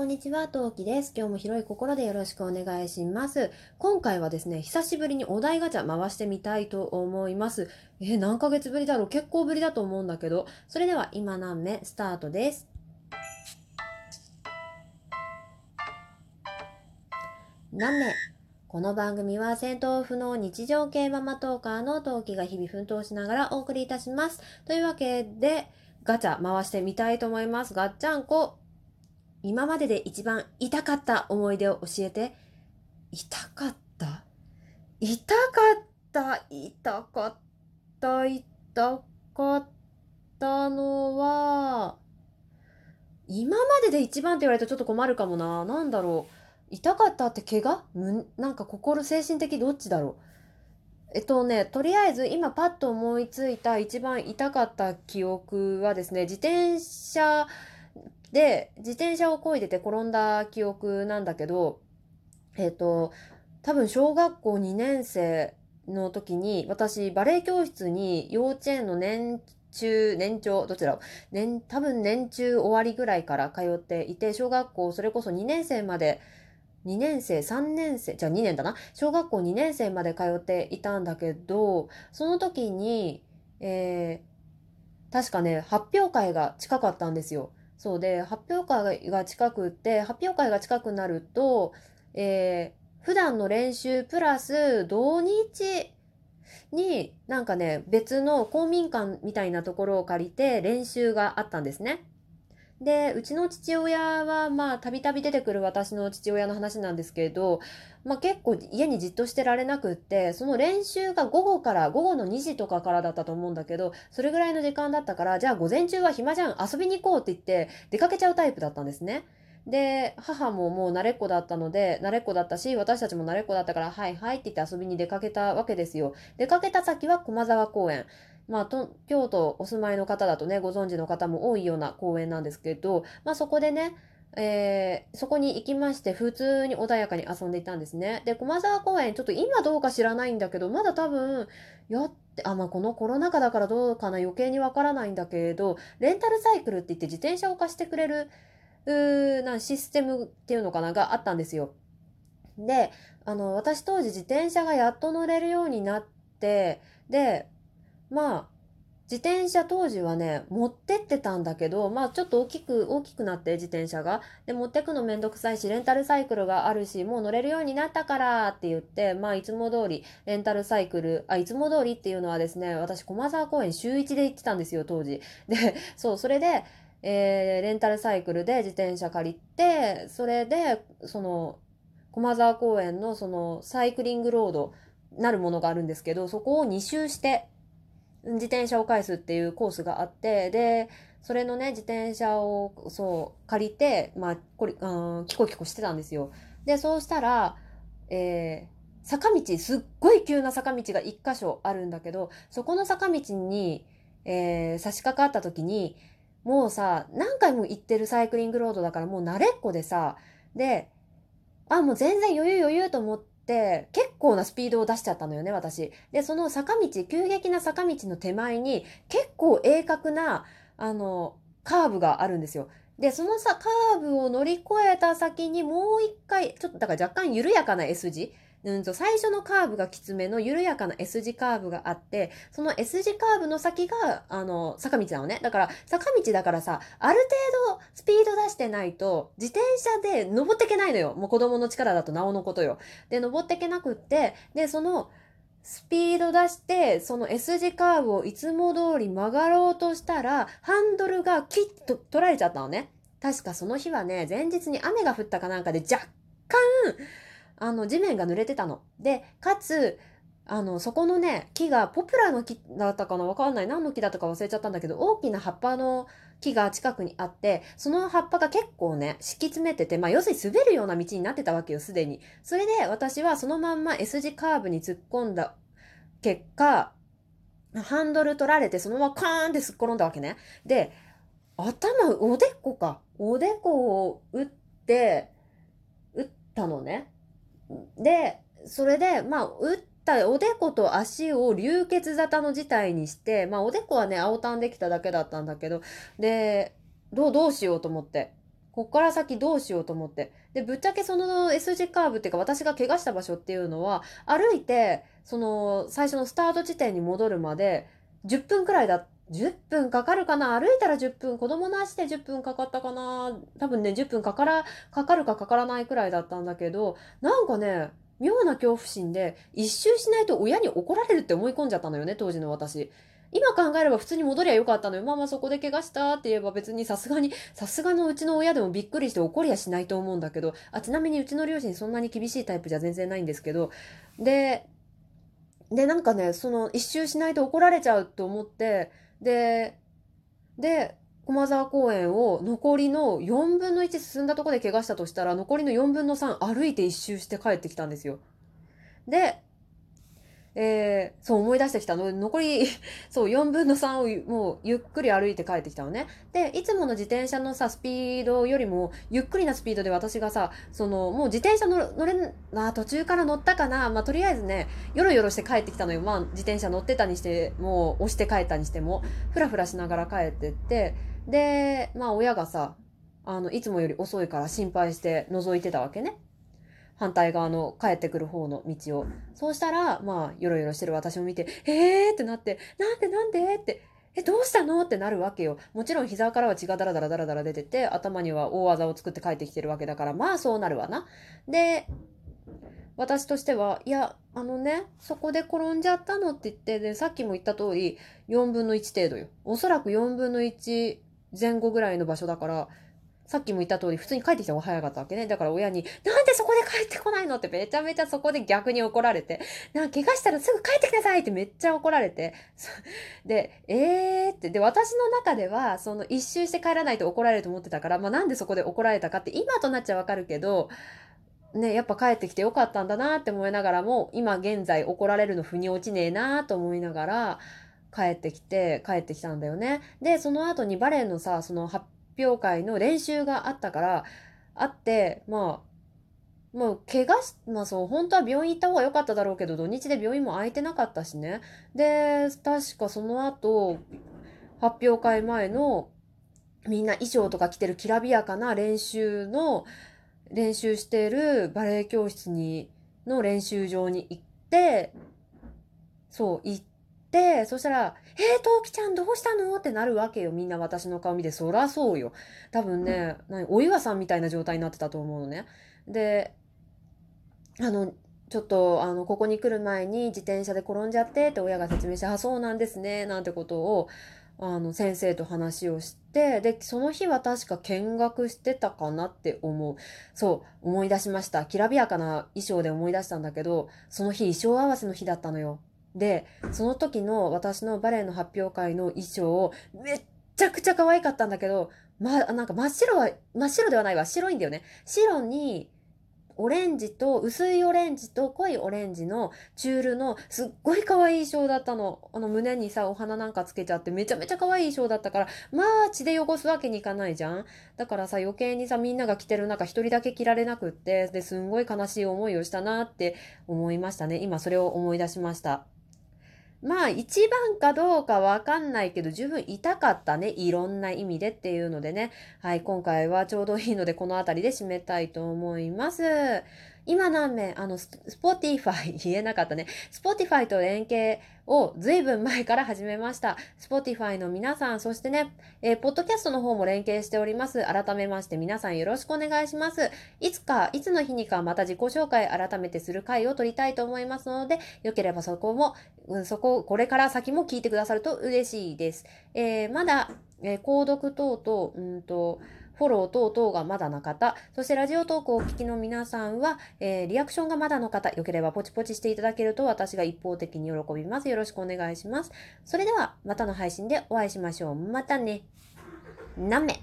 こんにちは、トウキです。今日も広い心でよろしくお願いします。今回はですね、久しぶりにお題ガチャ回してみたいと思います。え、何ヶ月ぶりだろう？結構ぶりだと思うんだけど、それでは今何目スタートです？何目？この番組は戦闘不能日常系ママトーカーのトウキが日々奮闘しながらお送りいたします。というわけで、ガチャ回してみたいと思います。ガッチャンコ今までで一番痛かった思い出を教えて。痛かった？痛かった？痛かった？痛かったのは、今までで一番って言われるとちょっと困るかもな。なんだろう？痛かったって怪我？むなんか心精神的どっちだろう？えっとね、とりあえず今パッと思いついた一番痛かった記憶はですね、自転車で、自転車を漕いでて転んだ記憶なんだけど、えっ、と、多分小学校2年生の時に、私、バレエ教室に幼稚園の年中、年長、どちら年、多分年中終わりぐらいから通っていて、小学校、それこそ2年生まで、2年生、3年生、じゃあ2年だな。小学校2年生まで通っていたんだけど、その時に、えー、確かね、発表会が近かったんですよ。そうで、発表会が近くって、発表会が近くなると、えー、普段の練習プラス土日になんかね、別の公民館みたいなところを借りて練習があったんですね。で、うちの父親は、まあ、たびたび出てくる私の父親の話なんですけれど、まあ結構家にじっとしてられなくって、その練習が午後から、午後の2時とかからだったと思うんだけど、それぐらいの時間だったから、じゃあ午前中は暇じゃん、遊びに行こうって言って、出かけちゃうタイプだったんですね。で、母ももう慣れっこだったので、慣れっこだったし、私たちも慣れっこだったから、はいはいって言って遊びに出かけたわけですよ。出かけた先は駒沢公園。まあ、京都お住まいの方だとね、ご存知の方も多いような公園なんですけど、まあそこでね、えー、そこに行きまして普通に穏やかに遊んでいたんですね。で、駒沢公園、ちょっと今どうか知らないんだけど、まだ多分、やって、あ、まあこのコロナ禍だからどうかな余計にわからないんだけれど、レンタルサイクルって言って自転車を貸してくれる、うーなシステムっていうのかながあったんですよ。で、あの、私当時自転車がやっと乗れるようになって、で、まあ、自転車当時はね、持ってってたんだけど、まあちょっと大きく、大きくなって自転車が。で、持ってくのめんどくさいし、レンタルサイクルがあるし、もう乗れるようになったからって言って、まあいつも通り、レンタルサイクル、あ、いつも通りっていうのはですね、私、駒沢公園週1で行ってたんですよ、当時。で、そう、それで、えー、レンタルサイクルで自転車借りて、それで、その、駒沢公園のそのサイクリングロードなるものがあるんですけど、そこを2周して、自転車を返すっていうコースがあって、で、それのね、自転車を、そう、借りて、まあ、これ、うん、キコキコしてたんですよ。で、そうしたら、えー、坂道、すっごい急な坂道が一箇所あるんだけど、そこの坂道に、えー、差し掛かった時に、もうさ、何回も行ってるサイクリングロードだからもう慣れっこでさ、で、あ、もう全然余裕余裕と思って、結構なスピードを出しちゃったのよね、私。で、その坂道、急激な坂道の手前に、結構鋭角な、あの、カーブがあるんですよ。で、そのさ、カーブを乗り越えた先にもう一回、ちょっとだから若干緩やかな S 字うんと、最初のカーブがきつめの緩やかな S 字カーブがあって、その S 字カーブの先が、あの、坂道なのね。だから、坂道だからさ、ある程度スピード出してないと、自転車で登ってけないのよ。もう子供の力だとなおのことよ。で、登ってけなくって、で、その、スピード出して、その S 字カーブをいつも通り曲がろうとしたら、ハンドルがキッと取られちゃったのね。確かその日はね、前日に雨が降ったかなんかで若干、あの、地面が濡れてたの。で、かつ、あの、そこのね、木がポプラの木だったかなわかんない。何の木だったか忘れちゃったんだけど、大きな葉っぱの木が近くにあって、その葉っぱが結構ね、敷き詰めてて、まあ、要するに滑るような道になってたわけよ、すでに。それで、私はそのまんま S 字カーブに突っ込んだ結果、ハンドル取られて、そのままカーンってすっ転んだわけね。で、頭、おでこか。おでこを打って、打ったのね。で、それで、まあ、打ったおでこと足を流血沙汰の事態にして、まあ、おでこはね、青たんできただけだったんだけど、で、どう、どうしようと思って。こっから先どうしようと思って。でぶっちゃけその S 字カーブっていうか私が怪我した場所っていうのは歩いてその最初のスタート地点に戻るまで10分くらいだっ10分かかるかな？歩いたら10分子供の足で10分かかったかな？多分ね10分かからかかるかかからないくらいだったんだけどなんかね妙な恐怖心で一周しないと親に怒られるって思い込んじゃったのよね当時の私。今考えれば普通に戻りゃよかったのよ。まあまあそこで怪我したって言えば別にさすがに、さすがのうちの親でもびっくりして怒りやしないと思うんだけど、あ、ちなみにうちの両親そんなに厳しいタイプじゃ全然ないんですけど、で、で、なんかね、その一周しないと怒られちゃうと思って、で、で、駒沢公園を残りの4分の1進んだとこで怪我したとしたら、残りの4分の3歩いて一周して帰ってきたんですよ。で、えー、そう思い出してきたの。残り、そう、4分の3をもうゆっくり歩いて帰ってきたのね。で、いつもの自転車のさ、スピードよりも、ゆっくりなスピードで私がさ、その、もう自転車乗乗れな、途中から乗ったかな。まあ、とりあえずね、よろよろして帰ってきたのよ。まあ、自転車乗ってたにしても、押して帰ったにしても、ふらふらしながら帰ってって、で、まあ、親がさ、あの、いつもより遅いから心配して覗いてたわけね。反対側の帰ってくる方の道を。そうしたら、まあ、よろよろしてる私を見て、えーってなって、なんでなんでって、え、どうしたのってなるわけよ。もちろん膝からは血がダラダラダラダラ出てて、頭には大技を作って帰ってきてるわけだから、まあそうなるわな。で、私としては、いや、あのね、そこで転んじゃったのって言って、で、さっきも言った通り、4分の1程度よ。おそらく4分の1前後ぐらいの場所だから、さっきも言った通り、普通に帰ってきた方が早かったわけね。だから親に、なんでそこで帰ってこないのってめちゃめちゃそこで逆に怒られて、なんか怪我したらすぐ帰ってきなさいってめっちゃ怒られて、で、えーって、で、私の中では、その一周して帰らないと怒られると思ってたから、まあなんでそこで怒られたかって今となっちゃわかるけど、ね、やっぱ帰ってきてよかったんだなって思いながらも、今現在怒られるの腑に落ちねえなと思いながら、帰ってきて、帰ってきたんだよね。で、その後にバレエのさ、その発表会の練習があったから、あって、まあ、もう怪我し、まあそう、本当は病院行った方が良かっただろうけど、土日で病院も空いてなかったしね。で、確かその後、発表会前のみんな衣装とか着てるきらびやかな練習の、練習してるバレエ教室に、の練習場に行って、そう、行っ、そしたら、えー、トウキちゃんどうしたの？ってなるわけよ。みんな私の顔見て、そらそうよ。多分ね、何、お岩さんみたいな状態になってたと思うのね。で、あの、ちょっと、あの、ここに来る前に自転車で転んじゃってって親が説明して、あ、そうなんですね、なんてことを、あの、先生と話をして、で、その日は確か見学してたかなって思う。そう、思い出しました。きらびやかな衣装で思い出したんだけど、その日衣装合わせの日だったのよ。で、その時の私のバレエの発表会の衣装、めっちゃくちゃ可愛かったんだけど、ま、なんか真っ白は、真っ白ではないわ。白いんだよね。白に、オレンジと、薄いオレンジと濃いオレンジのチュールのすっごい可愛い衣装だったの。あの胸にさ、お花なんかつけちゃってめちゃめちゃ可愛い衣装だったから、まあ血で汚すわけにいかないじゃん。だからさ、余計にさ、みんなが着てる中一人だけ着られなくって、で、すんごい悲しい思いをしたなって思いましたね。今それを思い出しました。まあ一番かどうかわかんないけど十分痛かったね。いろんな意味でっていうのでね。はい、今回はちょうどいいのでこの辺りで締めたいと思います。今何名、あの、 Spotify、言えなかったね。 Spotifyと連携を随分前から始めました。 Spotifyの皆さん、そしてね、えー、ポッドキャストの方も連携しております。改めまして皆さんよろしくお願いします。いつか、いつの日にかまた自己紹介改めてする回を取りたいと思いますので、よければそこも、うん、そこ、これから先も聞いてくださると嬉しいです。えー、まだ、えー、購読等々、うんと、フォロー等々がまだな方、そしてラジオトークをお聞きの皆さんは、えー、リアクションがまだの方、よければポチポチしていただけると私が一方的に喜びます。よろしくお願いします。それでは、またの配信でお会いしましょう。またね。なめ。